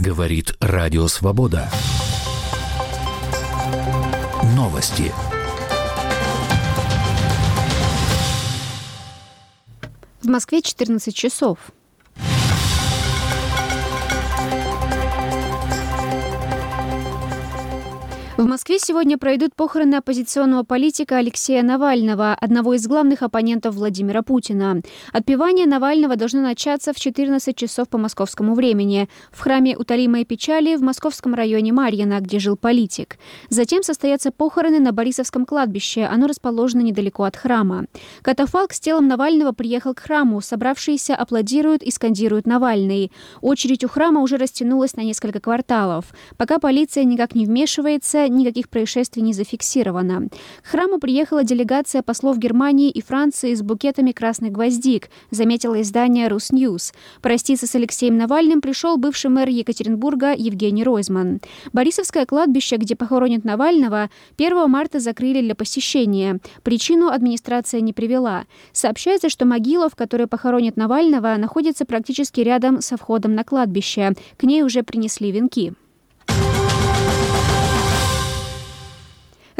Говорит Радио Свобода. Новости. В Москве 14 часов. В Москве сегодня пройдут похороны оппозиционного политика Алексея Навального, одного из главных оппонентов Владимира Путина. Отпевание Навального должно начаться в 14 часов по московскому времени в храме Утолимой печали в московском районе Марьино, где жил политик. Затем состоятся похороны на Борисовском кладбище. Оно расположено недалеко от храма. Катафалк с телом Навального приехал к храму. Собравшиеся аплодируют и скандируют «Навальный». Очередь у храма уже растянулась на несколько кварталов. Пока полиция никак не вмешивается, никаких происшествий не зафиксировано. К храму приехала делегация послов Германии и Франции с букетами красных гвоздик, заметила издание «Русньюз». Проститься с Алексеем Навальным пришел бывший мэр Екатеринбурга Евгений Ройзман. Борисовское кладбище, где похоронят Навального, 1 марта закрыли для посещения. Причину администрация не привела. Сообщается, что могила, в которой похоронят Навального, находится практически рядом со входом на кладбище. К ней уже принесли венки.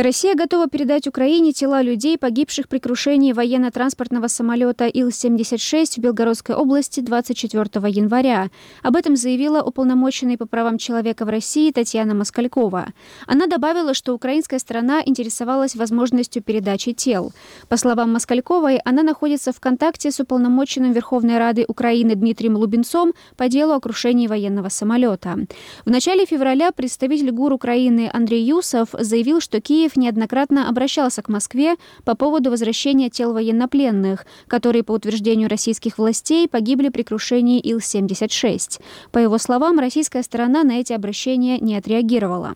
Россия готова передать Украине тела людей, погибших при крушении военно-транспортного самолета Ил-76 в Белгородской области 24 января. Об этом заявила уполномоченный по правам человека в России Татьяна Москалькова. Она добавила, что украинская сторона интересовалась возможностью передачи тел. По словам Москальковой, она находится в контакте с уполномоченным Верховной Рады Украины Дмитрием Лубенцом по делу о крушении военного самолета. В начале февраля представитель ГУР Украины Андрей Юсов заявил, что Киев Киев неоднократно обращался к Москве по поводу возвращения тел военнопленных, которые, по утверждению российских властей, погибли при крушении Ил-76. По его словам, российская сторона на эти обращения не отреагировала.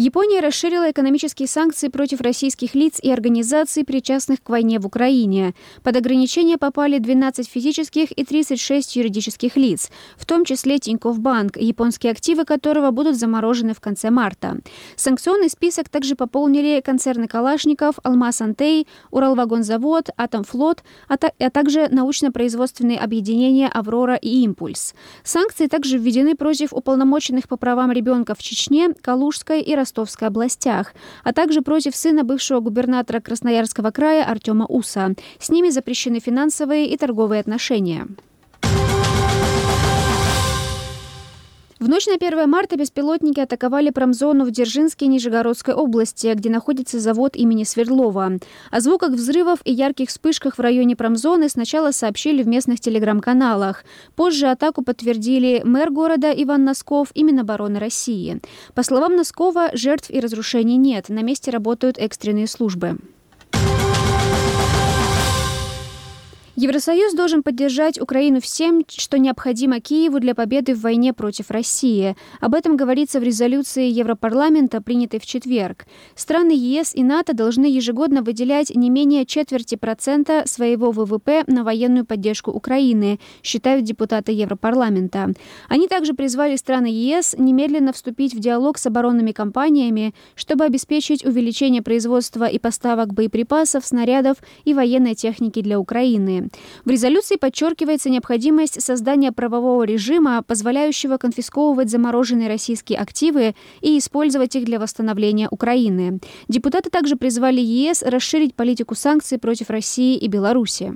Япония расширила экономические санкции против российских лиц и организаций, причастных к войне в Украине. Под ограничения попали 12 физических и 36 юридических лиц, в том числе Тинькофф Банк, японские активы которого будут заморожены в конце марта. Санкционный список также пополнили концерны Калашников, Алмаз Антей, Уралвагонзавод, Атомфлот, а, а также научно-производственные объединения «Аврора» и «Импульс». Санкции также введены против уполномоченных по правам ребенка в Чечне, Калужской и Ростовской Ростовской областях, а также против сына бывшего губернатора Красноярского края Артема Уса. С ними запрещены финансовые и торговые отношения. В ночь на 1 марта беспилотники атаковали промзону в Дзержинске Нижегородской области, где находится завод имени Свердлова. О звуках взрывов и ярких вспышках в районе промзоны сначала сообщили в местных телеграм-каналах. Позже атаку подтвердили мэр города Иван Носков и Минобороны России. По словам Носкова, жертв и разрушений нет. На месте работают экстренные службы. Евросоюз должен поддержать Украину всем, что необходимо Киеву для победы в войне против России. Об этом говорится в резолюции Европарламента, принятой в четверг. Страны ЕС и НАТО должны ежегодно выделять не менее четверти процента своего ВВП на военную поддержку Украины, считают депутаты Европарламента. Они также призвали страны ЕС немедленно вступить в диалог с оборонными компаниями, чтобы обеспечить увеличение производства и поставок боеприпасов, снарядов и военной техники для Украины. В резолюции подчеркивается необходимость создания правового режима, позволяющего конфисковывать замороженные российские активы и использовать их для восстановления Украины. Депутаты также призвали ЕС расширить политику санкций против России и Беларуси.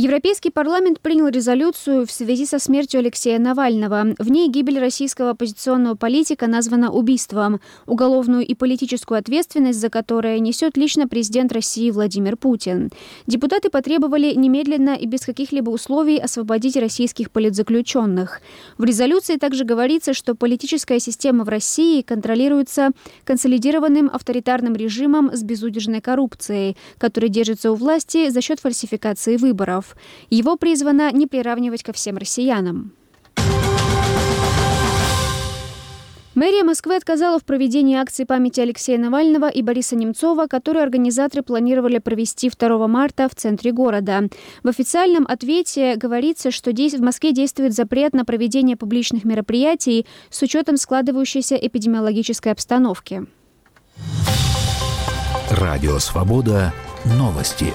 Европейский парламент принял резолюцию в связи со смертью Алексея Навального. В ней гибель российского оппозиционного политика названа убийством, уголовную и политическую ответственность за которое несет лично президент России Владимир Путин. Депутаты потребовали немедленно и без каких-либо условий освободить российских политзаключенных. В резолюции также говорится, что политическая система в России контролируется консолидированным авторитарным режимом с безудержной коррупцией, который держится у власти за счет фальсификации выборов. Его призвано не приравнивать ко всем россиянам. Мэрия Москвы отказала в проведении акции памяти Алексея Навального и Бориса Немцова, которую организаторы планировали провести 2 марта в центре города. В официальном ответе говорится, что в Москве действует запрет на проведение публичных мероприятий с учетом складывающейся эпидемиологической обстановки. Радио «Свобода» новости.